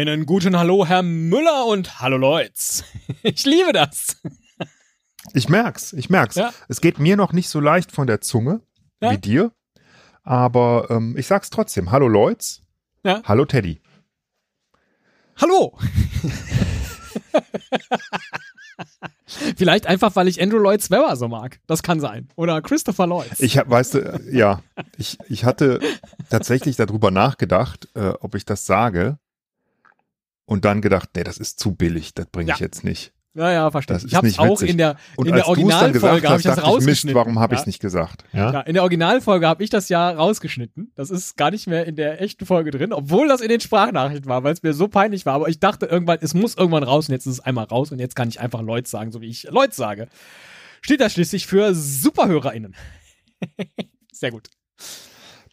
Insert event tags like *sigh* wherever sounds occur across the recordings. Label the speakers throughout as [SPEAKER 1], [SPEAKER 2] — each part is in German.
[SPEAKER 1] Einen guten Hallo, Herr Müller und Hallo Leutz. *laughs* Ich liebe das.
[SPEAKER 2] Ich merk's, ich merk's.
[SPEAKER 1] Ja.
[SPEAKER 2] Es geht mir noch nicht so leicht von der Zunge
[SPEAKER 1] Ja.
[SPEAKER 2] wie dir, aber ähm, ich sag's trotzdem. Hallo Leutz.
[SPEAKER 1] Ja.
[SPEAKER 2] Hallo Teddy.
[SPEAKER 1] Hallo. *laughs* Vielleicht einfach, weil ich Andrew Lloyd Webber so mag. Das kann sein. Oder Christopher Lloyd.
[SPEAKER 2] Ich hab, weißt du, äh, ja, ich, ich hatte tatsächlich darüber nachgedacht, äh, ob ich das sage und dann gedacht, nee, das ist zu billig, das bringe ich
[SPEAKER 1] Ja.
[SPEAKER 2] jetzt nicht.
[SPEAKER 1] Ja, ja, verstehe.
[SPEAKER 2] Das
[SPEAKER 1] Ich
[SPEAKER 2] ist
[SPEAKER 1] habe
[SPEAKER 2] nicht
[SPEAKER 1] auch
[SPEAKER 2] witzig.
[SPEAKER 1] in der,
[SPEAKER 2] Und
[SPEAKER 1] in
[SPEAKER 2] als
[SPEAKER 1] der Originalfolge habe ich das
[SPEAKER 2] dachte ich, Mist,
[SPEAKER 1] rausgeschnitten.
[SPEAKER 2] warum habe ich
[SPEAKER 1] ja.
[SPEAKER 2] es nicht gesagt? Ja?
[SPEAKER 1] Ja, in der Originalfolge habe ich das ja rausgeschnitten. Das ist gar nicht mehr in der echten Folge drin, obwohl das in den Sprachnachrichten war, weil es mir so peinlich war. Aber ich dachte irgendwann, es muss irgendwann raus und jetzt ist es einmal raus und jetzt kann ich einfach Leute sagen, so wie ich Leute sage. Steht das schließlich für SuperhörerInnen. *laughs* Sehr gut.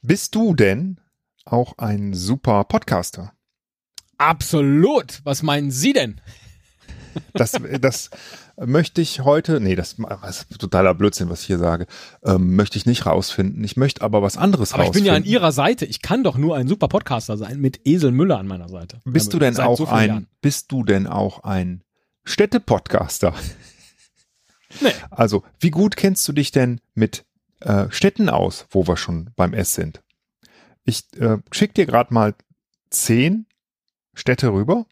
[SPEAKER 2] Bist du denn auch ein super Podcaster?
[SPEAKER 1] Absolut. Was meinen Sie denn?
[SPEAKER 2] Das, das möchte ich heute, nee, das, das ist totaler Blödsinn, was ich hier sage, ähm, möchte ich nicht rausfinden. Ich möchte aber was anderes
[SPEAKER 1] Aber ich bin
[SPEAKER 2] rausfinden.
[SPEAKER 1] ja an Ihrer Seite. Ich kann doch nur ein super Podcaster sein mit Esel Müller an meiner Seite.
[SPEAKER 2] Bist du denn
[SPEAKER 1] Seit
[SPEAKER 2] auch
[SPEAKER 1] so
[SPEAKER 2] ein,
[SPEAKER 1] Jahren.
[SPEAKER 2] bist du denn auch ein Städte-Podcaster? *laughs*
[SPEAKER 1] Nee.
[SPEAKER 2] Also, wie gut kennst du dich denn mit äh, Städten aus, wo wir schon beim S sind? Ich äh, schick dir gerade mal zehn Städte rüber.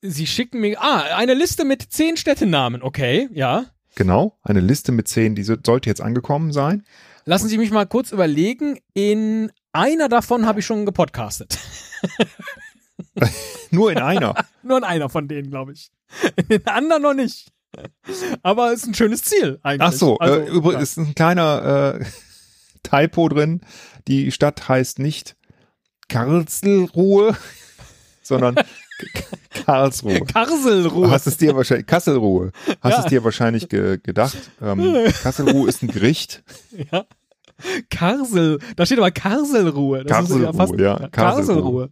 [SPEAKER 1] Sie schicken mir, ah, eine Liste mit zehn Städtenamen. Okay, ja.
[SPEAKER 2] Genau, eine Liste mit zehn, die so- sollte jetzt angekommen sein.
[SPEAKER 1] Lassen Sie mich mal kurz überlegen. In einer davon habe ich schon gepodcastet. *laughs*
[SPEAKER 2] Nur in einer. *laughs*
[SPEAKER 1] Nur in einer von denen, glaube ich. In den anderen noch nicht. Aber ist ein schönes Ziel eigentlich.
[SPEAKER 2] Ach so,
[SPEAKER 1] Also,
[SPEAKER 2] äh, übrigens
[SPEAKER 1] ja.
[SPEAKER 2] ist ein kleiner äh, *laughs* Typo drin. Die Stadt heißt nicht Karlsruhe, *laughs* sondern Karlsruhe.
[SPEAKER 1] Karselruhe.
[SPEAKER 2] Hast es dir wahrscheinlich, Kasselruhe, hast
[SPEAKER 1] Ja.
[SPEAKER 2] es dir wahrscheinlich ge gedacht. Ähm, *laughs* Kasselruhe ist ein Gericht.
[SPEAKER 1] Ja. Karsel. Da steht aber Karselruhe. Das ist
[SPEAKER 2] Karselruhe, ja,
[SPEAKER 1] Karselruhe.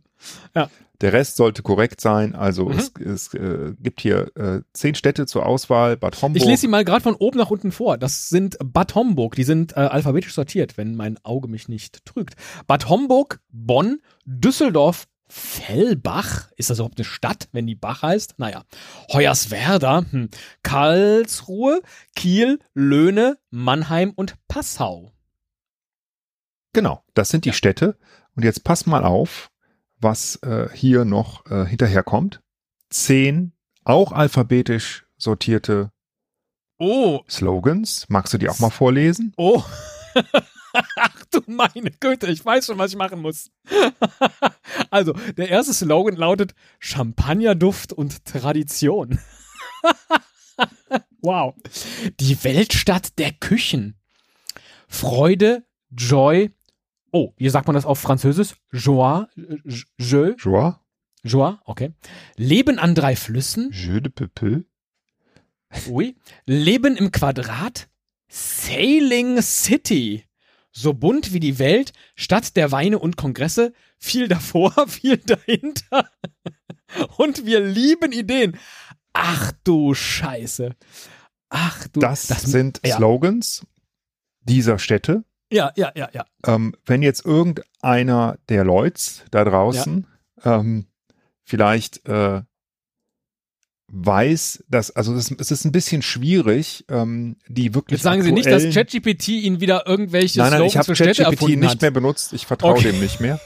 [SPEAKER 2] Der Rest sollte korrekt sein. Also
[SPEAKER 1] Mhm.
[SPEAKER 2] es, es äh, gibt hier äh, zehn Städte zur Auswahl. Bad Homburg.
[SPEAKER 1] Ich lese sie mal gerade von oben nach unten vor. Das sind Bad Homburg. Die sind äh, alphabetisch sortiert, wenn mein Auge mich nicht trügt. Bad Homburg, Bonn, Düsseldorf, Fellbach. Ist das überhaupt eine Stadt, wenn die Bach heißt? Naja. Hoyerswerda, hm. Karlsruhe, Kiel, Löhne, Mannheim und Passau.
[SPEAKER 2] Genau, das sind die
[SPEAKER 1] Ja.
[SPEAKER 2] Städte. Und jetzt pass mal auf, was äh, hier noch äh, hinterherkommt. Zehn auch alphabetisch sortierte
[SPEAKER 1] Oh,
[SPEAKER 2] Slogans. Magst du die auch mal vorlesen?
[SPEAKER 1] oh. *laughs* Ach du meine Güte, ich weiß schon, was ich machen muss. *laughs* also, der erste Slogan lautet Champagnerduft und Tradition. *laughs* wow. Die Weltstadt der Küchen. Freude, Joy. Oh, wie sagt man das auf Französisch? Joie, je,
[SPEAKER 2] Joie?
[SPEAKER 1] Joie, okay. Leben an drei Flüssen.
[SPEAKER 2] Jeu de Peuple?
[SPEAKER 1] Oui. Leben im Quadrat. Sailing City. So bunt wie die Welt, Stadt der Weine und Kongresse, viel davor, *laughs* viel dahinter. Und wir lieben Ideen. Ach du Scheiße. Ach du.
[SPEAKER 2] Das, sind
[SPEAKER 1] ja.
[SPEAKER 2] Slogans dieser Städte.
[SPEAKER 1] Ja, ja, ja, ja.
[SPEAKER 2] Ähm, wenn jetzt irgendeiner der Leuts da draußen ähm, vielleicht äh, weiß, dass, also das, es ist ein bisschen schwierig, ähm, die wirklich
[SPEAKER 1] Jetzt sagen Sie nicht, dass ChatGPT Ihnen wieder irgendwelche
[SPEAKER 2] Nein, nein,
[SPEAKER 1] Slogans
[SPEAKER 2] ich habe ChatGPT nicht
[SPEAKER 1] hat.
[SPEAKER 2] mehr benutzt. Ich vertraue
[SPEAKER 1] Okay.
[SPEAKER 2] dem nicht mehr.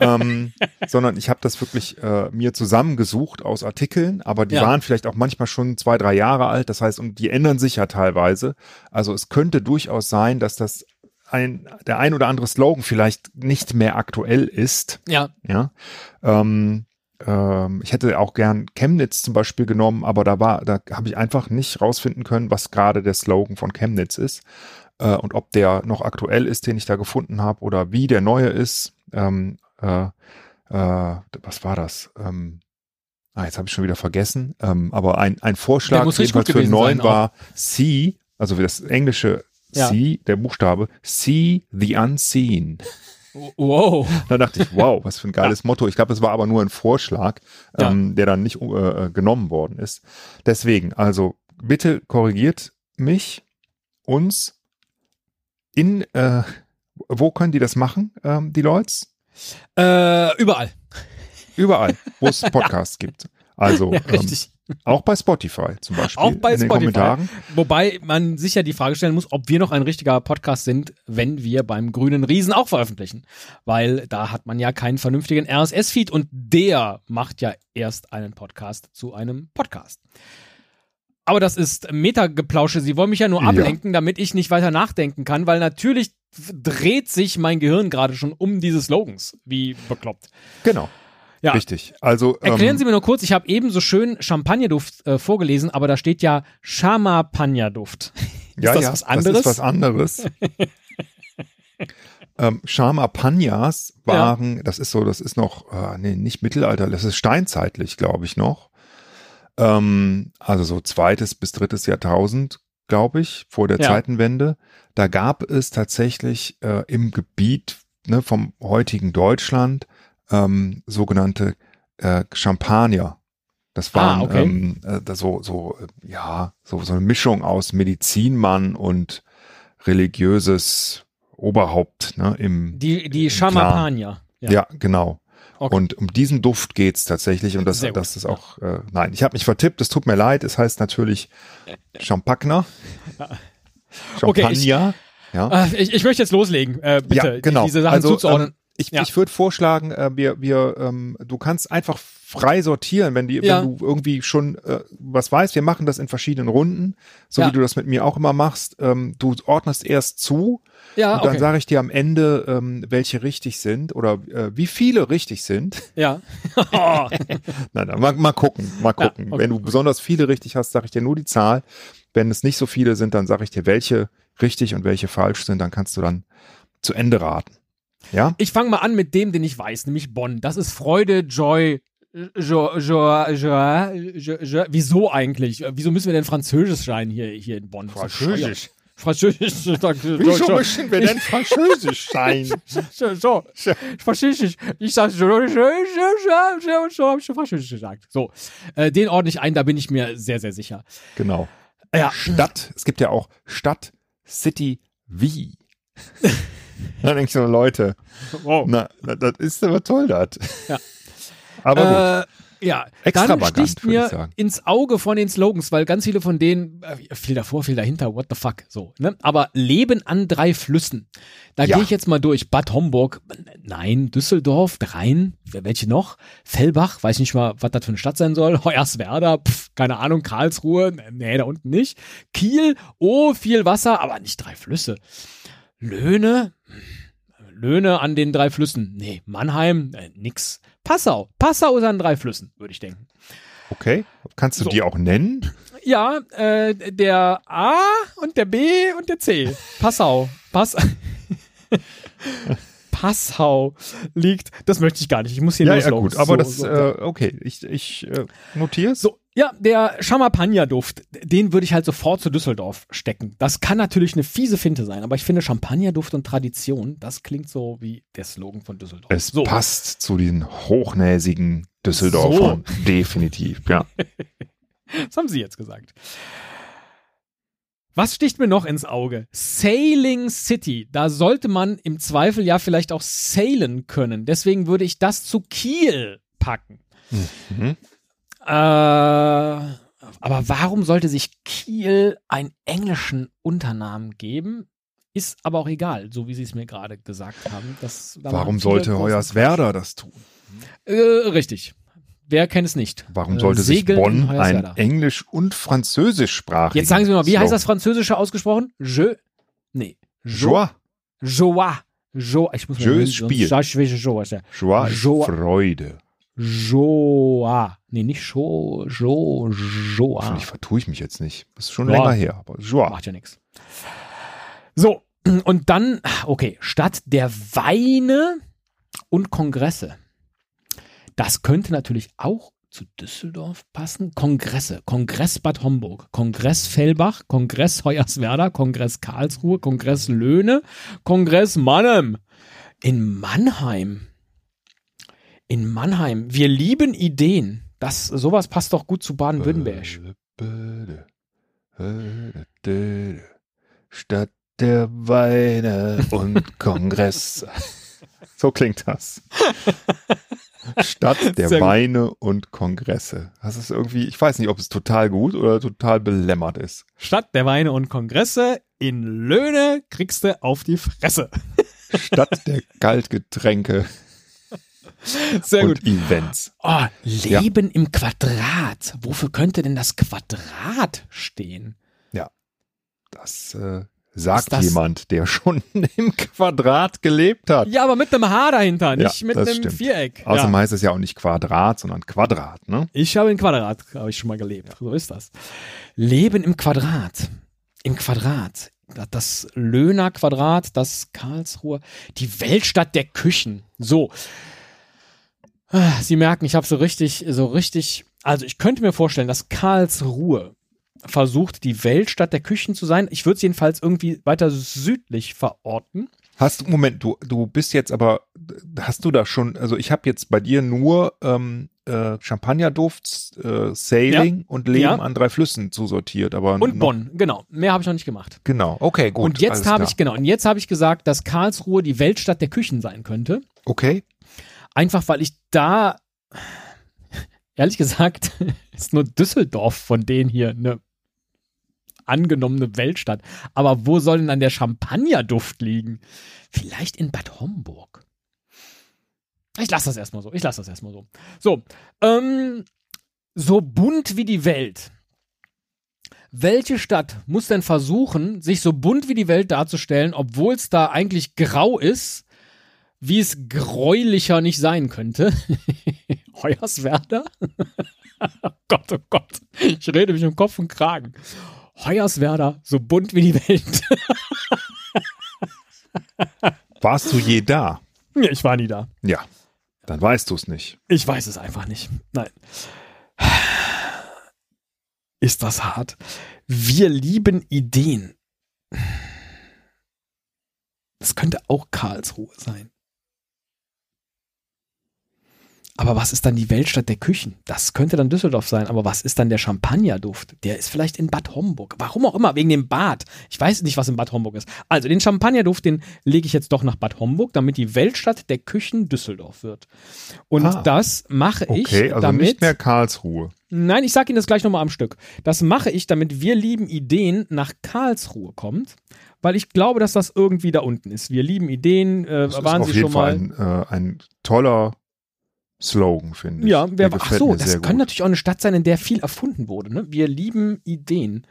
[SPEAKER 2] ähm, *laughs* sondern ich habe das wirklich äh, mir zusammengesucht aus Artikeln, aber die
[SPEAKER 1] Ja.
[SPEAKER 2] waren vielleicht auch manchmal schon zwei, drei Jahre alt. Das heißt, und die ändern sich ja teilweise. Also es könnte durchaus sein, dass das ein, der ein oder andere Slogan vielleicht nicht mehr aktuell ist.
[SPEAKER 1] Ja,
[SPEAKER 2] Ja. Ähm, ähm, ich hätte auch gern Chemnitz zum Beispiel genommen, aber da war, da habe ich einfach nicht rausfinden können, was gerade der Slogan von Chemnitz ist äh, und ob der noch aktuell ist, den ich da gefunden habe oder wie der neue ist. Ähm, äh, äh, was war das? Ähm, ah, jetzt habe ich schon wieder vergessen. Ähm, aber ein, ein Vorschlag jedenfalls für neun
[SPEAKER 1] sein, auch.
[SPEAKER 2] war C, also das englische
[SPEAKER 1] Ja.
[SPEAKER 2] C, der Buchstabe, See the Unseen.
[SPEAKER 1] wow. *laughs*
[SPEAKER 2] Da dachte ich, wow, was für ein geiles Motto. Ich glaube, es war aber nur ein Vorschlag,
[SPEAKER 1] Ja.
[SPEAKER 2] ähm, der dann nicht äh, genommen worden ist. Deswegen, also bitte korrigiert mich, uns in, äh, wo können die das machen, ähm, die Leute?
[SPEAKER 1] Äh, überall.
[SPEAKER 2] Überall, wo es *laughs* Podcasts gibt. Also
[SPEAKER 1] Ja,
[SPEAKER 2] ähm,
[SPEAKER 1] richtig.
[SPEAKER 2] Auch bei Spotify zum Beispiel.
[SPEAKER 1] Auch bei
[SPEAKER 2] in den
[SPEAKER 1] Spotify.
[SPEAKER 2] Kommentaren.
[SPEAKER 1] Wobei man sich ja die Frage stellen muss, ob wir noch ein richtiger Podcast sind, wenn wir beim Grünen Riesen auch veröffentlichen. Weil da hat man ja keinen vernünftigen RSS-Feed und der macht ja erst einen Podcast zu einem Podcast. Aber das ist Metageplausche. Sie wollen mich ja nur
[SPEAKER 2] Ja.
[SPEAKER 1] ablenken, damit ich nicht weiter nachdenken kann, weil natürlich dreht sich mein Gehirn gerade schon um diese Slogans, wie bekloppt.
[SPEAKER 2] Genau.
[SPEAKER 1] Ja.
[SPEAKER 2] Richtig. Also
[SPEAKER 1] Erklären
[SPEAKER 2] ähm,
[SPEAKER 1] Sie mir nur kurz, ich habe eben so schön Champagnerduft äh, vorgelesen, aber da steht ja Chamapagnerduft. *laughs*
[SPEAKER 2] ja,
[SPEAKER 1] das
[SPEAKER 2] ja,
[SPEAKER 1] was anderes?
[SPEAKER 2] Das ist was anderes. *laughs* ähm, Charmapagnas waren, das ist so, das ist noch, äh, nee, nicht Mittelalter, das ist steinzeitlich, glaube ich noch. Ähm, also so zweites bis drittes Jahrtausend, glaube ich, vor der
[SPEAKER 1] Ja.
[SPEAKER 2] Zeitenwende. Da gab es tatsächlich äh, im Gebiet ne, vom heutigen Deutschland ähm, sogenannte äh, Champagner. Das waren
[SPEAKER 1] Ah, okay.
[SPEAKER 2] ähm, äh, so, so, äh, ja, so, so eine Mischung aus Medizinmann und religiöses Oberhaupt ne, im
[SPEAKER 1] Die, die
[SPEAKER 2] im
[SPEAKER 1] Chamapagner.
[SPEAKER 2] Clan. Ja, genau.
[SPEAKER 1] Okay.
[SPEAKER 2] Und um diesen Duft geht's tatsächlich und das,
[SPEAKER 1] Sehr gut,
[SPEAKER 2] das ist auch, äh, nein, ich habe mich vertippt, es tut mir leid, es heißt natürlich Champagner. *laughs*
[SPEAKER 1] Okay,
[SPEAKER 2] Champagner.
[SPEAKER 1] ich-
[SPEAKER 2] ja.
[SPEAKER 1] Äh, ich, ich möchte jetzt loslegen, äh, bitte,
[SPEAKER 2] Ja, genau.
[SPEAKER 1] die, diese Sachen
[SPEAKER 2] Also,
[SPEAKER 1] zuzuordnen.
[SPEAKER 2] ähm, ich,
[SPEAKER 1] Ja.
[SPEAKER 2] ich würde vorschlagen, äh, wir, wir, ähm, du kannst einfach frei sortieren, wenn, die,
[SPEAKER 1] Ja.
[SPEAKER 2] wenn du irgendwie schon äh, was weißt. Wir machen das in verschiedenen Runden, so
[SPEAKER 1] Ja.
[SPEAKER 2] wie du das mit mir auch immer machst. Ähm, du ordnest erst zu
[SPEAKER 1] ja,
[SPEAKER 2] und dann
[SPEAKER 1] okay.
[SPEAKER 2] sage ich dir am Ende, ähm, welche richtig sind oder äh, wie viele richtig sind.
[SPEAKER 1] ja. *laughs* *laughs*
[SPEAKER 2] Nein, nein, mal, mal gucken, mal gucken.
[SPEAKER 1] okay.
[SPEAKER 2] Wenn du besonders viele richtig hast, sage ich dir nur die Zahl. Wenn es nicht so viele sind, dann sage ich dir, welche richtig und welche falsch sind. Dann kannst du dann zu Ende raten. Ja?
[SPEAKER 1] ich fange mal an mit dem, den ich weiß, nämlich Bonn. Das ist Freude, Joy, Jo, Jo, Jo, Jo, Jo, wieso eigentlich? Äh, Wieso müssen wir denn Französisch sein hier, hier in Bonn?
[SPEAKER 2] Französisch.
[SPEAKER 1] Französisch.
[SPEAKER 2] Wieso müssen wir denn Französisch sein? *laughs*
[SPEAKER 1] So. Französisch. Ich sag so, so, so, so, so, so hab ich schon Französisch gesagt. So. Äh, den ordne ich ein, da bin ich mir sehr, sehr sicher.
[SPEAKER 2] Genau.
[SPEAKER 1] Ja.
[SPEAKER 2] Stadt, es gibt ja auch Stadt, City, wie. *laughs* da denke ich so, Leute,
[SPEAKER 1] Wow.
[SPEAKER 2] na, das ist aber toll, das.
[SPEAKER 1] Ja. *laughs*
[SPEAKER 2] Aber gut.
[SPEAKER 1] Äh, ja, dann sticht mir ins Auge von den Slogans, weil ganz viele von denen, äh, viel davor, viel dahinter, what the fuck, so, ne? Aber Leben an drei Flüssen. Da
[SPEAKER 2] Ja.
[SPEAKER 1] gehe ich jetzt mal durch. Bad Homburg, nein, Düsseldorf, Rhein, welche noch? Fellbach, weiß nicht mal, was das für eine Stadt sein soll. *laughs* Hoyerswerda, pff, keine Ahnung, Karlsruhe, nee, da unten nicht. Kiel, oh, viel Wasser, aber nicht drei Flüsse. Löhne, Löhne an den drei Flüssen. Nee, Mannheim, äh, nix. Passau. Passau ist an drei Flüssen, würde ich denken.
[SPEAKER 2] Okay. Kannst du
[SPEAKER 1] so.
[SPEAKER 2] die auch nennen?
[SPEAKER 1] Ja, äh, der A und der B und der C. Passau. Pass *laughs* Passau liegt. Das möchte ich gar nicht. Ich muss hier
[SPEAKER 2] Ja,
[SPEAKER 1] nur
[SPEAKER 2] ja, gut. Aber
[SPEAKER 1] so,
[SPEAKER 2] das,
[SPEAKER 1] so,
[SPEAKER 2] äh, okay. Ich, ich äh, notiere es.
[SPEAKER 1] So, ja, der Champagnerduft, den würde ich halt sofort zu Düsseldorf stecken. Das kann natürlich eine fiese Finte sein, aber ich finde Champagnerduft und Tradition, das klingt so wie der Slogan von Düsseldorf.
[SPEAKER 2] Es
[SPEAKER 1] so.
[SPEAKER 2] passt zu diesen hochnäsigen Düsseldorfern. *laughs* Definitiv, ja. *laughs*
[SPEAKER 1] Das haben Sie jetzt gesagt. Was sticht mir noch ins Auge? Sailing City. Da sollte man im Zweifel ja vielleicht auch sailen können. Deswegen würde ich das zu Kiel packen.
[SPEAKER 2] Mhm.
[SPEAKER 1] Äh, aber warum sollte sich Kiel einen englischen Unternamen geben? Ist aber auch egal, so wie Sie es mir gerade gesagt haben. Das, da
[SPEAKER 2] Warum sollte Hoyerswerda das tun?
[SPEAKER 1] Äh, richtig. Wer kennt es nicht?
[SPEAKER 2] Warum
[SPEAKER 1] Äh,
[SPEAKER 2] sollte sich
[SPEAKER 1] Segeln in
[SPEAKER 2] Bonn ein Englisch- und Französischsprachigen
[SPEAKER 1] Jetzt sagen Sie mir mal, wie heißt das Französische ausgesprochen? Je. Nee. Jo.
[SPEAKER 2] Joie.
[SPEAKER 1] Joie. Jo. Ich muss
[SPEAKER 2] Jeu
[SPEAKER 1] mal
[SPEAKER 2] ist Spiel.
[SPEAKER 1] Joie. ist
[SPEAKER 2] Joie ist
[SPEAKER 1] Joie.
[SPEAKER 2] Freude.
[SPEAKER 1] Joie. Nee, nicht Jo. Jo. Joie.
[SPEAKER 2] Vielleicht vertue ich mich jetzt nicht. Das ist schon
[SPEAKER 1] Ja.
[SPEAKER 2] länger her. Aber Joie.
[SPEAKER 1] Macht ja nichts. So. Und dann, okay, Stadt der Weine und Kongresse. Das könnte natürlich auch zu Düsseldorf passen. Kongresse. Kongress Bad Homburg, Kongress Fellbach, Kongress Hoyerswerda, Kongress Karlsruhe, Kongress Löhne, Kongress Mannheim. In Mannheim. In Mannheim. Wir lieben Ideen. Das, sowas passt doch gut zu Baden-Württemberg.
[SPEAKER 2] Stadt der Weine und *laughs* Kongress. So klingt das. *laughs* Stadt der. Weine und Kongresse. Das ist irgendwie, ich weiß nicht, ob es total gut oder total belämmert ist.
[SPEAKER 1] Stadt der Weine und Kongresse. In Löhne kriegst du auf die Fresse.
[SPEAKER 2] Stadt der *laughs* Kaltgetränke
[SPEAKER 1] Sehr gut.
[SPEAKER 2] und Events.
[SPEAKER 1] Oh, Leben im Quadrat. Wofür könnte denn das Quadrat stehen?
[SPEAKER 2] Das äh, sagt
[SPEAKER 1] das-
[SPEAKER 2] jemand, der schon *laughs* im Quadrat gelebt hat.
[SPEAKER 1] Ja, aber mit einem H dahinter, nicht
[SPEAKER 2] Ja,
[SPEAKER 1] mit einem
[SPEAKER 2] stimmt.
[SPEAKER 1] Viereck.
[SPEAKER 2] Außerdem
[SPEAKER 1] ja.
[SPEAKER 2] heißt es ja auch nicht Quadrat, sondern Quadrat, ne?
[SPEAKER 1] Ich habe in Quadrat, habe ich schon mal gelebt. So ist das. Leben im Quadrat. Im Quadrat. Das Löhner Quadrat, das Karlsruhe, die Weltstadt der Küchen. So. Sie merken, ich habe so richtig, so richtig, also ich könnte mir vorstellen, dass Karlsruhe versucht, die Weltstadt der Küchen zu sein. Ich würde es jedenfalls irgendwie weiter südlich verorten.
[SPEAKER 2] Hast du, Moment, du, du bist jetzt aber, hast du da schon, also ich habe jetzt bei dir nur ähm, äh, Champagnerduft, äh, Sailing und Leben
[SPEAKER 1] Ja.
[SPEAKER 2] an drei Flüssen zusortiert, aber
[SPEAKER 1] Und Bonn, genau. Mehr habe ich noch nicht gemacht.
[SPEAKER 2] Genau, okay, gut.
[SPEAKER 1] und jetzt habe ich, genau, und jetzt habe ich gesagt, dass Karlsruhe die Weltstadt der Küchen sein könnte.
[SPEAKER 2] Okay,
[SPEAKER 1] Einfach weil ich da, ehrlich gesagt, *laughs* ist nur Düsseldorf von denen hier eine angenommene Weltstadt. Aber wo soll denn dann der Champagnerduft liegen? Vielleicht in Bad Homburg. Ich lasse das erstmal so. Ich lasse das erstmal so. So, ähm, so bunt wie die Welt. Welche Stadt muss denn versuchen, sich so bunt wie die Welt darzustellen, obwohl es da eigentlich grau ist, wie es gräulicher nicht sein könnte? *laughs* Hoyerswerda? *laughs* oh Gott, oh Gott. Ich rede mich im Kopf und Kragen. Hoyerswerda, so bunt wie die Welt. *laughs*
[SPEAKER 2] warst du je da?
[SPEAKER 1] Ja, ich war nie da.
[SPEAKER 2] Ja, dann weißt du es nicht.
[SPEAKER 1] Ich weiß es einfach nicht. Nein. Ist das hart? Wir lieben Ideen. Das könnte auch Karlsruhe sein. Aber was ist dann die Weltstadt der Küchen? Das könnte dann Düsseldorf sein. Aber was ist dann der Champagnerduft? Der ist vielleicht in Bad Homburg. Warum auch immer, wegen dem Bad. Ich weiß nicht, was in Bad Homburg ist. Also den Champagnerduft, den lege ich jetzt doch nach Bad Homburg, damit die Weltstadt der Küchen Düsseldorf wird. Und
[SPEAKER 2] Ah.
[SPEAKER 1] das mache ich
[SPEAKER 2] Okay, also
[SPEAKER 1] damit.
[SPEAKER 2] nicht mehr Karlsruhe.
[SPEAKER 1] Nein, ich sage Ihnen das gleich nochmal am Stück. Das mache ich, damit wir lieben Ideen nach Karlsruhe kommt, weil ich glaube, dass das irgendwie da unten ist. Wir lieben Ideen. Äh,
[SPEAKER 2] Das
[SPEAKER 1] waren
[SPEAKER 2] ist auf
[SPEAKER 1] Sie
[SPEAKER 2] jeden
[SPEAKER 1] schon
[SPEAKER 2] Fall
[SPEAKER 1] mal?
[SPEAKER 2] ein, äh, ein toller Slogan, finde ich.
[SPEAKER 1] Ja, wer, ach so, das kann
[SPEAKER 2] gut.
[SPEAKER 1] natürlich auch eine Stadt sein, in der viel erfunden wurde. Ne? Wir lieben Ideen.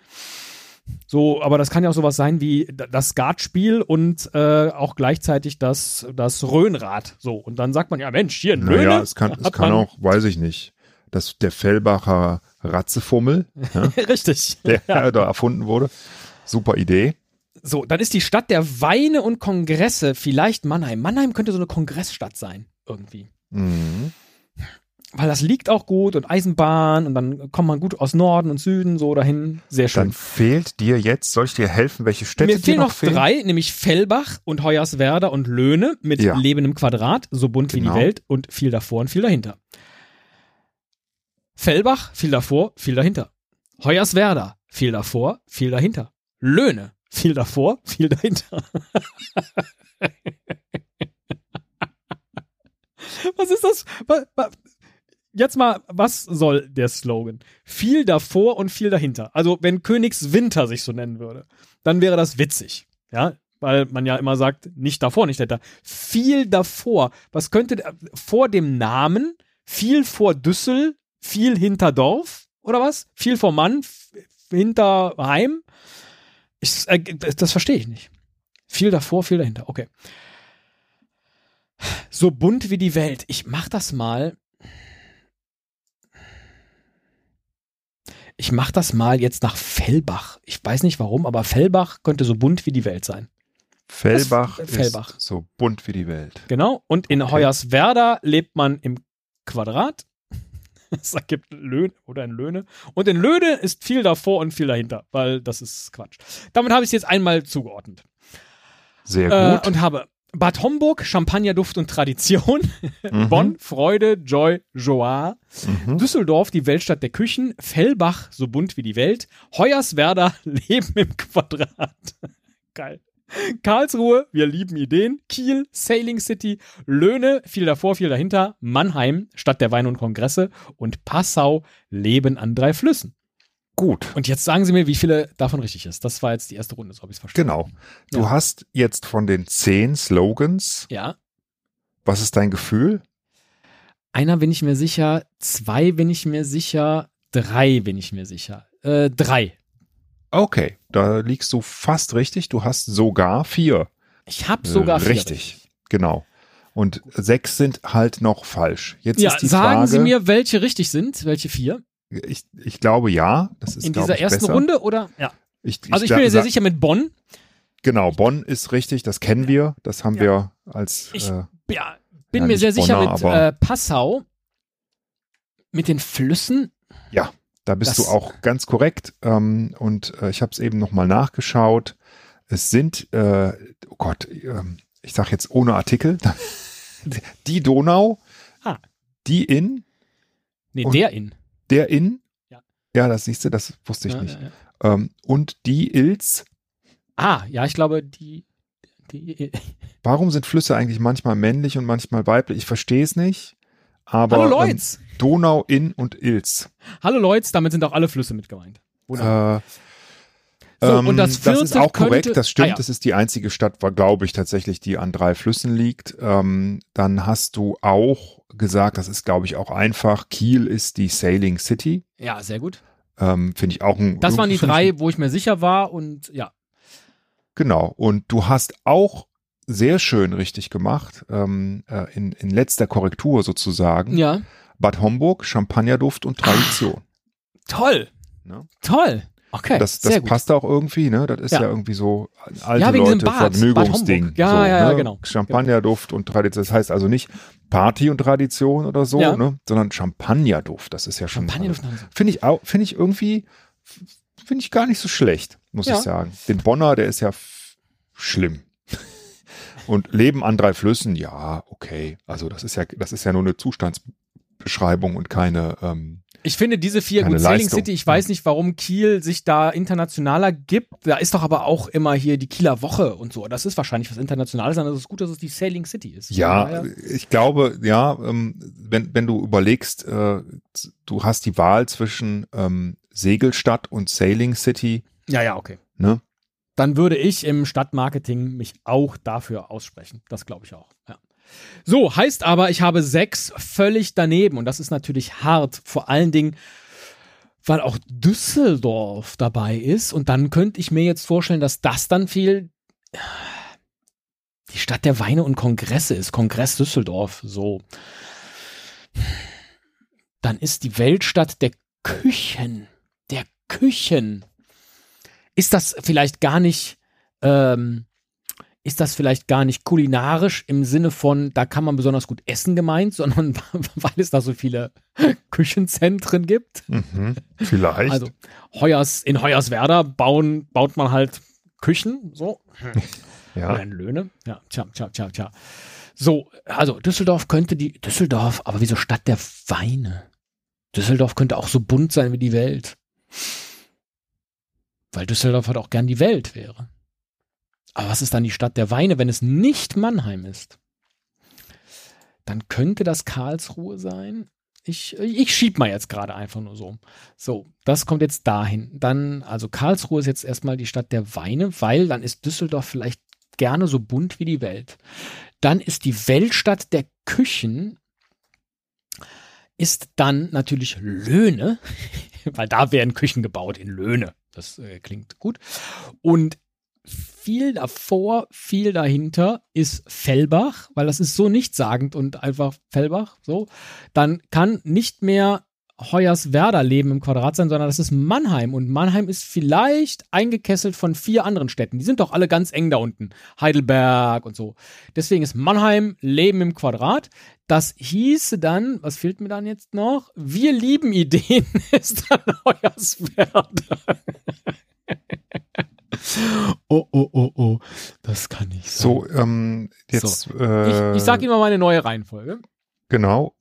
[SPEAKER 1] So, aber das kann ja auch sowas sein wie das Skatspiel und äh, auch gleichzeitig das, das Röhnrad. So, und dann sagt man, ja Mensch, hier in Löhne.
[SPEAKER 2] Naja, es kann, *laughs* es kann auch, weiß ich nicht, dass der Fellbacher Ratzefummel, ja, *laughs*
[SPEAKER 1] Richtig.
[SPEAKER 2] der da erfunden wurde. Super Idee.
[SPEAKER 1] So, dann ist die Stadt der Weine und Kongresse vielleicht Mannheim. Mannheim könnte so eine Kongressstadt sein, irgendwie.
[SPEAKER 2] Mhm.
[SPEAKER 1] Weil das liegt auch gut und Eisenbahn und dann kommt man gut aus Norden und Süden so dahin. Sehr schön.
[SPEAKER 2] Dann fehlt dir jetzt, soll ich dir helfen, welche Städte
[SPEAKER 1] Mir fehlen
[SPEAKER 2] noch
[SPEAKER 1] noch
[SPEAKER 2] fehlen?
[SPEAKER 1] drei, nämlich Fellbach und Hoyerswerda und Löhne mit
[SPEAKER 2] Ja.
[SPEAKER 1] Leben im Quadrat, so bunt wie
[SPEAKER 2] Genau.
[SPEAKER 1] die Welt und viel davor und viel dahinter. Fellbach, viel davor, viel dahinter. Hoyerswerda, viel davor, viel dahinter. Löhne, viel davor, viel dahinter. *laughs* was ist das? Jetzt mal, was soll der Slogan? Viel davor und viel dahinter. Also, wenn Königswinter sich so nennen würde, dann wäre das witzig. Ja, weil man ja immer sagt, nicht davor, nicht dahinter. Viel davor. Was könnte vor dem Namen? Viel vor Düssel, viel hinter Dorf oder was? Viel vor Mann, hinter Heim? Ich, äh, das verstehe ich nicht. Viel davor, viel dahinter. Okay. So bunt wie die Welt. Ich mach das mal. Ich mach das mal jetzt nach Fellbach. Ich weiß nicht warum, aber Fellbach könnte so bunt wie die Welt sein.
[SPEAKER 2] Fellbach,
[SPEAKER 1] Das- Fellbach.
[SPEAKER 2] ist so bunt wie die Welt.
[SPEAKER 1] Genau. Und in
[SPEAKER 2] Okay.
[SPEAKER 1] Hoyerswerda lebt man im Quadrat. *laughs* Das ergibt Löhne oder in Löhne. Und in Löhne ist viel davor und viel dahinter, weil das ist Quatsch. Damit habe ich es jetzt einmal zugeordnet.
[SPEAKER 2] Sehr
[SPEAKER 1] Äh,
[SPEAKER 2] gut.
[SPEAKER 1] und habe Bad Homburg, Champagnerduft und Tradition.
[SPEAKER 2] Mhm.
[SPEAKER 1] Bonn, Freude, Joy, Joie.
[SPEAKER 2] Mhm.
[SPEAKER 1] Düsseldorf, die Weltstadt der Küchen. Fellbach, so bunt wie die Welt. Hoyerswerda, *laughs* Leben im Quadrat. Geil. Karlsruhe, wir lieben Ideen. Kiel, Sailing City, Löhne, viel davor, viel dahinter. Mannheim, Stadt der Weine und Kongresse. Und Passau, Leben an drei Flüssen.
[SPEAKER 2] Gut.
[SPEAKER 1] Und jetzt sagen Sie mir, wie viele davon richtig ist. Das war jetzt die erste Runde, so habe ich es verstanden.
[SPEAKER 2] Genau. Du
[SPEAKER 1] Ja.
[SPEAKER 2] hast jetzt von den zehn Slogans,
[SPEAKER 1] Ja.
[SPEAKER 2] was ist dein Gefühl?
[SPEAKER 1] Einer bin ich mir sicher, zwei bin ich mir sicher, drei bin ich mir sicher. Äh, drei.
[SPEAKER 2] Okay, da liegst du fast richtig. Du hast sogar vier.
[SPEAKER 1] Ich habe sogar
[SPEAKER 2] Äh,
[SPEAKER 1] vier.
[SPEAKER 2] Richtig, genau. Und sechs sind halt noch falsch. Jetzt
[SPEAKER 1] Ja,
[SPEAKER 2] ist die
[SPEAKER 1] sagen
[SPEAKER 2] Frage,
[SPEAKER 1] Sie mir, welche richtig sind, welche vier?
[SPEAKER 2] Ich, ich glaube ja, das ist
[SPEAKER 1] In dieser
[SPEAKER 2] ich,
[SPEAKER 1] ersten
[SPEAKER 2] besser.
[SPEAKER 1] Runde oder? Ja.
[SPEAKER 2] Ich,
[SPEAKER 1] Also ich bin mir sehr sicher mit Bonn.
[SPEAKER 2] Genau, Bonn ist richtig, das kennen wir, das haben
[SPEAKER 1] Ja.
[SPEAKER 2] wir als
[SPEAKER 1] Ich-
[SPEAKER 2] äh,
[SPEAKER 1] Ja, bin
[SPEAKER 2] Ja,
[SPEAKER 1] mir sehr sicher
[SPEAKER 2] Bonner,
[SPEAKER 1] mit
[SPEAKER 2] aber-
[SPEAKER 1] äh, Passau. Mit den Flüssen.
[SPEAKER 2] Da bist
[SPEAKER 1] Das-
[SPEAKER 2] du auch ganz korrekt. Ähm, und äh, ich habe es eben nochmal nachgeschaut. Es sind, äh, oh Gott, ähm, ich sage jetzt ohne Artikel, *laughs* die Donau,
[SPEAKER 1] Ah.
[SPEAKER 2] die in,
[SPEAKER 1] Nee, der in.
[SPEAKER 2] Der in,
[SPEAKER 1] Ja.
[SPEAKER 2] ja, das siehst du, das wusste ich
[SPEAKER 1] Ja,
[SPEAKER 2] nicht.
[SPEAKER 1] ja.
[SPEAKER 2] Ähm, und die Ilz.
[SPEAKER 1] Ah, ja, ich glaube, die. die *laughs*
[SPEAKER 2] Warum sind Flüsse eigentlich manchmal männlich und manchmal weiblich? Ich verstehe es nicht. Aber
[SPEAKER 1] Hallo
[SPEAKER 2] ähm,
[SPEAKER 1] Leutz.
[SPEAKER 2] Donau, Inn und Ilz.
[SPEAKER 1] Hallo Leutz, damit sind auch alle Flüsse mit gemeint. Wunderbar.
[SPEAKER 2] Äh,
[SPEAKER 1] So,
[SPEAKER 2] ähm,
[SPEAKER 1] und das
[SPEAKER 2] das ist auch korrekt,
[SPEAKER 1] könnte-
[SPEAKER 2] das stimmt.
[SPEAKER 1] Ah, ja.
[SPEAKER 2] Das ist die einzige Stadt, war, glaube ich, tatsächlich, die an drei Flüssen liegt. Ähm, dann hast du auch gesagt, das ist, glaube ich, auch einfach. Kiel ist die Sailing City.
[SPEAKER 1] ja, sehr gut.
[SPEAKER 2] Ähm, Finde ich auch ein.
[SPEAKER 1] Das waren die drei, wo ich mir sicher war und ja.
[SPEAKER 2] Genau. Und du hast auch sehr schön richtig gemacht, ähm, äh, in, in letzter Korrektur sozusagen.
[SPEAKER 1] Ja.
[SPEAKER 2] Bad Homburg, Champagnerduft und Tradition.
[SPEAKER 1] Toll.
[SPEAKER 2] Ne?
[SPEAKER 1] Toll. Okay.
[SPEAKER 2] Das, das
[SPEAKER 1] gut.
[SPEAKER 2] passt auch irgendwie, ne? Das ist ja,
[SPEAKER 1] Ja.
[SPEAKER 2] irgendwie so alte
[SPEAKER 1] Ja,
[SPEAKER 2] Leute
[SPEAKER 1] Bad, Bad
[SPEAKER 2] Vergnügungsding.
[SPEAKER 1] Homburg. Ja,
[SPEAKER 2] so,
[SPEAKER 1] ja, ja,
[SPEAKER 2] ne?
[SPEAKER 1] genau.
[SPEAKER 2] Champagnerduft und Tradition. Das heißt also nicht Party und Tradition oder so,
[SPEAKER 1] Ja.
[SPEAKER 2] ne? Sondern Champagnerduft. Das ist ja schon.
[SPEAKER 1] Champagner
[SPEAKER 2] also, Finde ich auch, finde ich irgendwie, finde ich gar nicht so schlecht, muss ich sagen. Den Bonner, der ist ja schlimm. Und Leben an drei Flüssen, ja, okay. Also das ist ja, das ist ja nur eine Zustandsbeschreibung und keine, ähm,
[SPEAKER 1] Ich finde diese vier,
[SPEAKER 2] Keine
[SPEAKER 1] gut, Sailing. City, ich weiß nicht, warum Kiel sich da internationaler gibt. Da ist doch aber auch immer hier die Kieler Woche und so. Das ist wahrscheinlich was Internationales, aber es ist gut, dass es die Sailing City ist.
[SPEAKER 2] Ja, ich glaube, ja, ähm, wenn, wenn du überlegst, äh, du hast die Wahl zwischen ähm, Segelstadt und Sailing City,
[SPEAKER 1] ja, ja, okay.
[SPEAKER 2] ne?
[SPEAKER 1] Dann würde ich im Stadtmarketing mich auch dafür aussprechen. Das glaube ich auch. Ja. So, heißt aber, ich habe sechs völlig daneben und das ist natürlich hart. Vor allen Dingen, weil auch Düsseldorf dabei ist und dann könnte ich mir jetzt vorstellen, dass das dann viel die Stadt der Weine und Kongresse ist. Kongress Düsseldorf, so. Dann ist die Weltstadt der Küchen. Der Küchen. Ist das vielleicht gar nicht, ähm, ist das vielleicht gar nicht kulinarisch im Sinne von, da kann man besonders gut essen gemeint, *laughs* sondern weil es da so viele *laughs* Küchenzentren gibt?
[SPEAKER 2] Mhm, vielleicht.
[SPEAKER 1] Also Heuers, in Hoyerswerda bauen, baut man halt Küchen, so. *laughs*
[SPEAKER 2] ja.
[SPEAKER 1] Oder Löhne. Ja, tja, tja, tja, tja. So, also Düsseldorf könnte die, Düsseldorf, aber wieso Stadt der Weine? Düsseldorf könnte auch so bunt sein wie die Welt. Weil Düsseldorf halt auch gern die Welt wäre. Aber was ist dann die Stadt der Weine, wenn es nicht Mannheim ist? Dann könnte das Karlsruhe sein. Ich, ich schieb mal jetzt gerade einfach nur so. So, das kommt jetzt dahin. Dann, also Karlsruhe ist jetzt erstmal die Stadt der Weine, weil dann ist Düsseldorf vielleicht gerne so bunt wie die Welt. Dann ist die Weltstadt der Küchen, ist dann natürlich Löhne, *laughs* weil da werden Küchen gebaut in Löhne. Das äh, klingt gut. Und viel davor, viel dahinter ist Fellbach, weil das ist so nichtssagend und einfach Fellbach, so. Dann kann nicht mehr Hoyerswerda leben im Quadrat sein, sondern das ist Mannheim. Und Mannheim ist vielleicht eingekesselt von vier anderen Städten. Die sind doch alle ganz eng da unten. Heidelberg und so. Deswegen ist Mannheim Leben im Quadrat. Das hieße dann, was fehlt mir dann jetzt noch? Wir lieben Ideen *laughs* ist dann Hoyerswerda. *laughs* oh, oh, oh, oh. Das kann nicht sein.
[SPEAKER 2] So, ähm, jetzt, äh,
[SPEAKER 1] Ich, ich sag Ihnen mal meine neue Reihenfolge.
[SPEAKER 2] genau.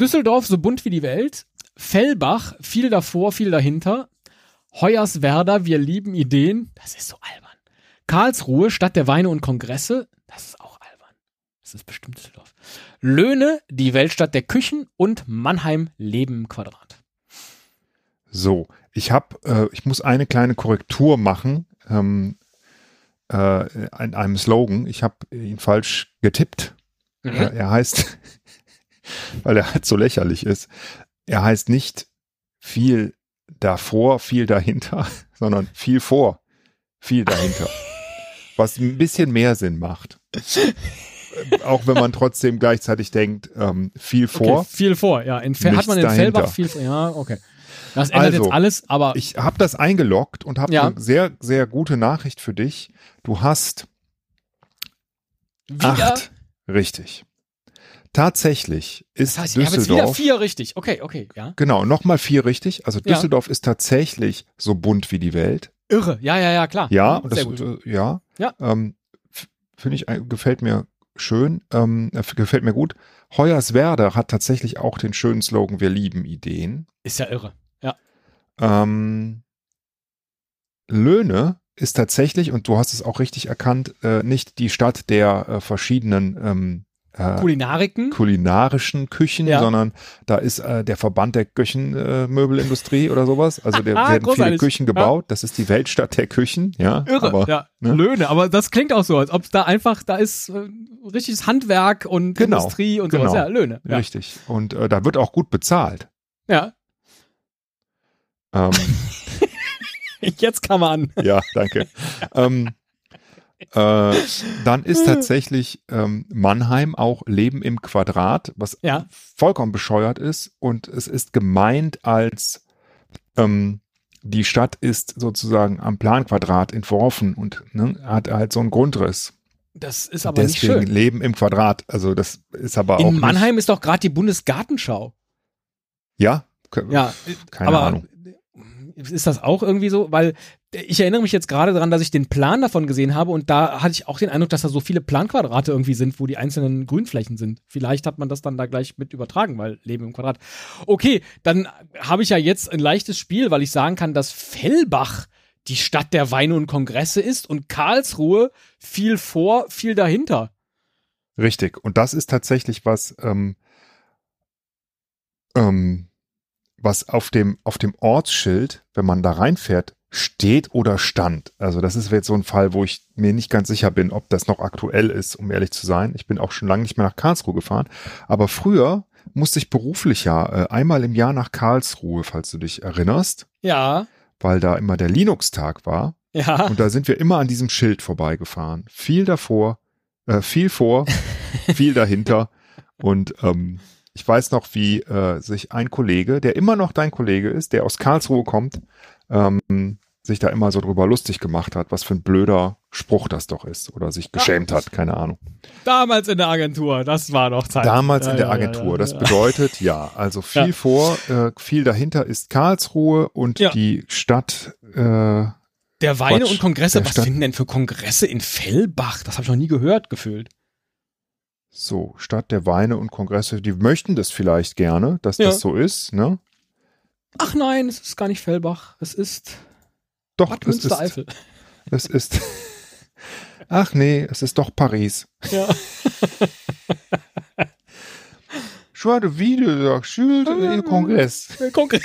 [SPEAKER 1] Düsseldorf so bunt wie die Welt. Fellbach, viel davor, viel dahinter. Hoyerswerda, wir lieben Ideen. Das ist so albern. Karlsruhe, Stadt der Weine und Kongresse. Das ist auch albern. Das ist bestimmt Düsseldorf. Löhne, die Weltstadt der Küchen und Mannheim, Leben im Quadrat.
[SPEAKER 2] So, ich habe, äh, ich muss eine kleine Korrektur machen ähm, äh, in einem Slogan. Ich habe ihn falsch getippt.
[SPEAKER 1] Mhm.
[SPEAKER 2] Äh, er heißt, *laughs* weil er halt so lächerlich ist, er heißt nicht viel davor, viel dahinter, *laughs* sondern viel vor, viel dahinter. *laughs* was ein bisschen mehr Sinn macht. Äh, Auch wenn man trotzdem gleichzeitig denkt, ähm, viel vor.
[SPEAKER 1] Okay, viel vor, ja. In Fe- hat man in
[SPEAKER 2] dahinter.
[SPEAKER 1] Fellbach viel vor. Ja, okay. Das ändert
[SPEAKER 2] Also,
[SPEAKER 1] jetzt alles, aber
[SPEAKER 2] Ich habe das eingeloggt und habe
[SPEAKER 1] Ja.
[SPEAKER 2] eine sehr, sehr gute Nachricht für dich. Du hast
[SPEAKER 1] wieder,
[SPEAKER 2] acht richtig. Tatsächlich ist
[SPEAKER 1] das heißt, ich habe jetzt wieder
[SPEAKER 2] Düsseldorf,
[SPEAKER 1] vier richtig. Okay, okay, ja.
[SPEAKER 2] genau, nochmal vier richtig. Also
[SPEAKER 1] Ja.
[SPEAKER 2] Düsseldorf ist tatsächlich so bunt wie die Welt.
[SPEAKER 1] Irre. Ja, ja, ja, klar.
[SPEAKER 2] Ja, und
[SPEAKER 1] sehr
[SPEAKER 2] das,
[SPEAKER 1] gut.
[SPEAKER 2] äh, ja,
[SPEAKER 1] Ja.
[SPEAKER 2] ähm, finde ich, äh, gefällt mir schön, ähm, äh, gefällt mir gut. Hoyerswerda hat tatsächlich auch den schönen Slogan, wir lieben Ideen.
[SPEAKER 1] Ist ja irre. Ja.
[SPEAKER 2] Ähm, Löhne ist tatsächlich, und du hast es auch richtig erkannt, äh, nicht die Stadt der äh, verschiedenen ähm, äh,
[SPEAKER 1] Kulinariken.
[SPEAKER 2] kulinarischen Küchen,
[SPEAKER 1] Ja.
[SPEAKER 2] sondern da ist äh, der Verband der Küchenmöbelindustrie äh, oder sowas. Also *laughs* da
[SPEAKER 1] Ah,
[SPEAKER 2] werden viele
[SPEAKER 1] großartig.
[SPEAKER 2] Küchen gebaut. Das ist die Weltstadt der Küchen, ja.
[SPEAKER 1] Irre,
[SPEAKER 2] aber,
[SPEAKER 1] ja.
[SPEAKER 2] ne?
[SPEAKER 1] Löhne, aber das klingt auch so, als ob da einfach, da ist äh, richtiges Handwerk und
[SPEAKER 2] Genau,
[SPEAKER 1] Industrie und
[SPEAKER 2] genau.
[SPEAKER 1] sowas. Ja, Löhne. Ja.
[SPEAKER 2] Richtig. Und da wird auch gut bezahlt.
[SPEAKER 1] ja.
[SPEAKER 2] Ähm, *laughs*
[SPEAKER 1] Jetzt kann man.
[SPEAKER 2] ja, danke. ähm, äh, dann ist tatsächlich ähm, Mannheim auch Leben im Quadrat, was
[SPEAKER 1] Ja.
[SPEAKER 2] vollkommen bescheuert ist. Und es ist gemeint als ähm, die Stadt ist sozusagen am Planquadrat entworfen und ne, hat halt so einen Grundriss.
[SPEAKER 1] Das ist aber nicht
[SPEAKER 2] Deswegen
[SPEAKER 1] schön.
[SPEAKER 2] Leben im Quadrat. Also das ist aber auch
[SPEAKER 1] In
[SPEAKER 2] nicht,
[SPEAKER 1] Mannheim ist doch gerade die Bundesgartenschau.
[SPEAKER 2] Ja,
[SPEAKER 1] Ja,
[SPEAKER 2] keine
[SPEAKER 1] aber
[SPEAKER 2] Ahnung.
[SPEAKER 1] Ist das auch irgendwie so? Weil ich erinnere mich jetzt gerade daran, dass ich den Plan davon gesehen habe und da hatte ich auch den Eindruck, dass da so viele Planquadrate irgendwie sind, wo die einzelnen Grünflächen sind. Vielleicht hat man das dann da gleich mit übertragen, weil Leben im Quadrat. Okay, dann habe ich ja jetzt ein leichtes Spiel, weil ich sagen kann, dass Fellbach die Stadt der Weine und Kongresse ist und Karlsruhe viel vor, viel dahinter.
[SPEAKER 2] Richtig. Und das ist tatsächlich was, ähm, ähm, was auf dem, auf dem Ortsschild, wenn man da reinfährt, steht oder stand. Also das ist jetzt so ein Fall, wo ich mir nicht ganz sicher bin, ob das noch aktuell ist, um ehrlich zu sein. Ich bin auch schon lange nicht mehr nach Karlsruhe gefahren. Aber früher musste ich beruflich ja äh, einmal im Jahr nach Karlsruhe, falls du dich erinnerst,
[SPEAKER 1] Ja,
[SPEAKER 2] weil da immer der Linux-Tag war.
[SPEAKER 1] ja.
[SPEAKER 2] Und da sind wir immer an diesem Schild vorbeigefahren. Viel davor, äh, viel vor, *laughs* viel dahinter. Und ähm, ich weiß noch, wie äh, sich ein Kollege, der immer noch dein Kollege ist, der aus Karlsruhe kommt, ähm, sich da immer so drüber lustig gemacht hat, was für ein blöder Spruch das doch ist. Oder sich geschämt hat, keine Ahnung.
[SPEAKER 1] Damals in der Agentur, das war noch Zeit.
[SPEAKER 2] Damals
[SPEAKER 1] Ja,
[SPEAKER 2] in der
[SPEAKER 1] ja, ja,
[SPEAKER 2] Agentur.
[SPEAKER 1] ja,
[SPEAKER 2] Das bedeutet, ja, also viel vor, äh, viel dahinter ist Karlsruhe und die Stadt äh,
[SPEAKER 1] Der Weine
[SPEAKER 2] Quatsch.
[SPEAKER 1] und Kongresse, was
[SPEAKER 2] Stadt-
[SPEAKER 1] finden denn für Kongresse in Fellbach? Das habe ich noch nie gehört, gefühlt.
[SPEAKER 2] So, Stadt der Weine und Kongresse, die möchten das vielleicht gerne, dass
[SPEAKER 1] Ja.
[SPEAKER 2] das so ist, ne?
[SPEAKER 1] Ach nein, es ist gar nicht Fellbach. Es ist
[SPEAKER 2] Doch,
[SPEAKER 1] Bad
[SPEAKER 2] es ist,
[SPEAKER 1] Münstereifel.
[SPEAKER 2] es ist, ach nee, es ist doch Paris.
[SPEAKER 1] Ja.
[SPEAKER 2] Joie de Ville, de Jules, de Kongress.
[SPEAKER 1] Kongress.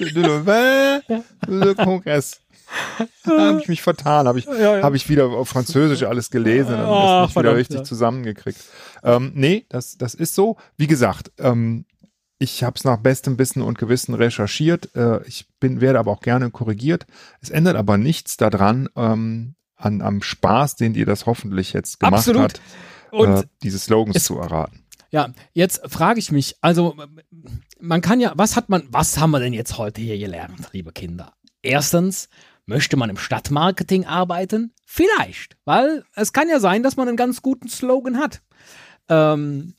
[SPEAKER 2] De, de le vin, de Kongress. *laughs* Da habe ich mich vertan, habe ich,
[SPEAKER 1] Ja, ja.
[SPEAKER 2] habe ich wieder auf Französisch alles gelesen und
[SPEAKER 1] Ach,
[SPEAKER 2] das nicht wieder richtig
[SPEAKER 1] ja.
[SPEAKER 2] zusammengekriegt. Ähm, nee, das, das ist so. Wie gesagt, ähm, ich habe es nach bestem Wissen und Gewissen recherchiert. Äh, ich bin, werde aber auch gerne korrigiert. Es ändert aber nichts daran, ähm, an, am Spaß, den dir das hoffentlich jetzt gemacht
[SPEAKER 1] Absolut.
[SPEAKER 2] hat,
[SPEAKER 1] Und
[SPEAKER 2] äh, diese Slogans
[SPEAKER 1] es-
[SPEAKER 2] zu erraten.
[SPEAKER 1] ja, jetzt frage ich mich, also man kann ja, was hat man, was haben wir denn jetzt heute hier gelernt, liebe Kinder? Erstens, möchte man im Stadtmarketing arbeiten? Vielleicht, weil es kann ja sein, dass man einen ganz guten Slogan hat. Ähm,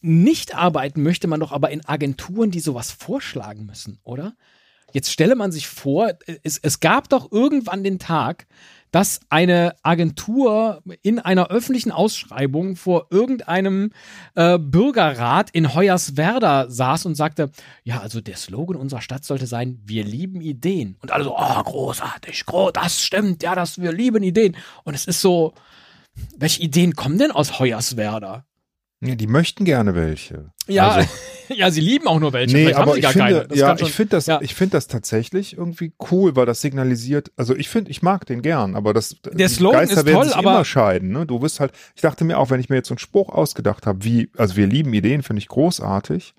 [SPEAKER 1] nicht arbeiten möchte man doch aber in Agenturen, die sowas vorschlagen müssen, oder? Jetzt stelle man sich vor, es, es gab doch irgendwann den Tag, dass eine Agentur in einer öffentlichen Ausschreibung vor irgendeinem äh, Bürgerrat in Hoyerswerda saß und sagte, ja, also der Slogan unserer Stadt sollte sein, wir lieben Ideen. Und alle so, oh, großartig, groß, das stimmt, ja, das, wir lieben Ideen. Und es ist so, welche Ideen kommen denn aus Hoyerswerda?
[SPEAKER 2] Ja, die möchten gerne welche.
[SPEAKER 1] Ja, also, *laughs* ja, sie lieben auch nur welche.
[SPEAKER 2] Nee,
[SPEAKER 1] Vielleicht
[SPEAKER 2] aber
[SPEAKER 1] haben sie
[SPEAKER 2] ich
[SPEAKER 1] gar
[SPEAKER 2] finde, ja,
[SPEAKER 1] schon-
[SPEAKER 2] ich finde das,
[SPEAKER 1] ja.
[SPEAKER 2] ich finde das tatsächlich irgendwie cool, weil das signalisiert, also ich finde, ich mag den gern, aber das,
[SPEAKER 1] Der Slogan
[SPEAKER 2] Geister
[SPEAKER 1] ist
[SPEAKER 2] werden
[SPEAKER 1] toll,
[SPEAKER 2] sich
[SPEAKER 1] aber-
[SPEAKER 2] immer scheiden, ne? Du wirst halt, ich dachte mir auch, wenn ich mir jetzt so einen Spruch ausgedacht habe, wie, also wir lieben Ideen, finde ich großartig.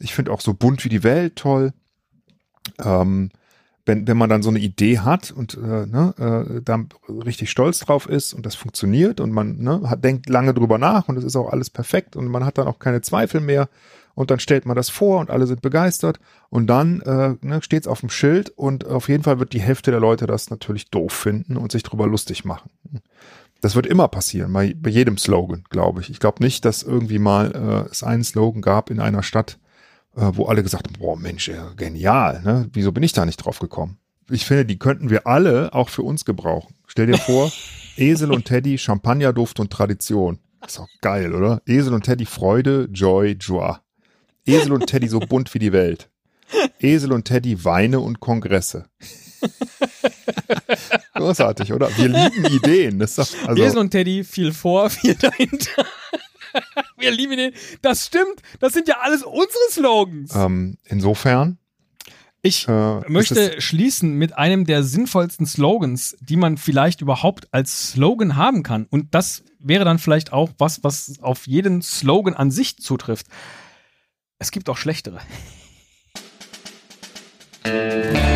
[SPEAKER 2] Ich finde auch so bunt wie die Welt toll. Ähm, wenn, wenn man dann so eine Idee hat und äh, ne, äh, da richtig stolz drauf ist und das funktioniert und man ne, hat, denkt lange drüber nach und es ist auch alles perfekt und man hat dann auch keine Zweifel mehr und dann stellt man das vor und alle sind begeistert und dann äh, ne, steht es auf dem Schild und auf jeden Fall wird die Hälfte der Leute das natürlich doof finden und sich drüber lustig machen. Das wird immer passieren, bei, bei jedem Slogan, glaube ich. Ich glaube nicht, dass irgendwie mal äh, es einen Slogan gab in einer Stadt, wo alle gesagt haben, boah Mensch, äh, genial, ne? Wieso bin ich da nicht drauf gekommen? Ich finde, die könnten wir alle auch für uns gebrauchen. Stell dir vor, *laughs* Esel und Teddy, Champagnerduft und Tradition. ist doch geil, oder? Esel und Teddy, Freude, Joy, Joie. Esel und Teddy so bunt wie die Welt. Esel und Teddy, Weine und Kongresse. *laughs* Großartig, oder? Wir lieben Ideen. Das ist doch, also,
[SPEAKER 1] Esel und Teddy, viel vor, *laughs* viel dahinter. Wir lieben Ideen. Das stimmt. Das sind ja alles unsere Slogans.
[SPEAKER 2] ähm, insofern
[SPEAKER 1] Ich
[SPEAKER 2] äh,
[SPEAKER 1] möchte schließen mit einem der sinnvollsten Slogans, die man vielleicht überhaupt als Slogan haben kann. Und das wäre dann vielleicht auch was, was auf jeden Slogan an sich zutrifft. Es gibt auch schlechtere. *laughs*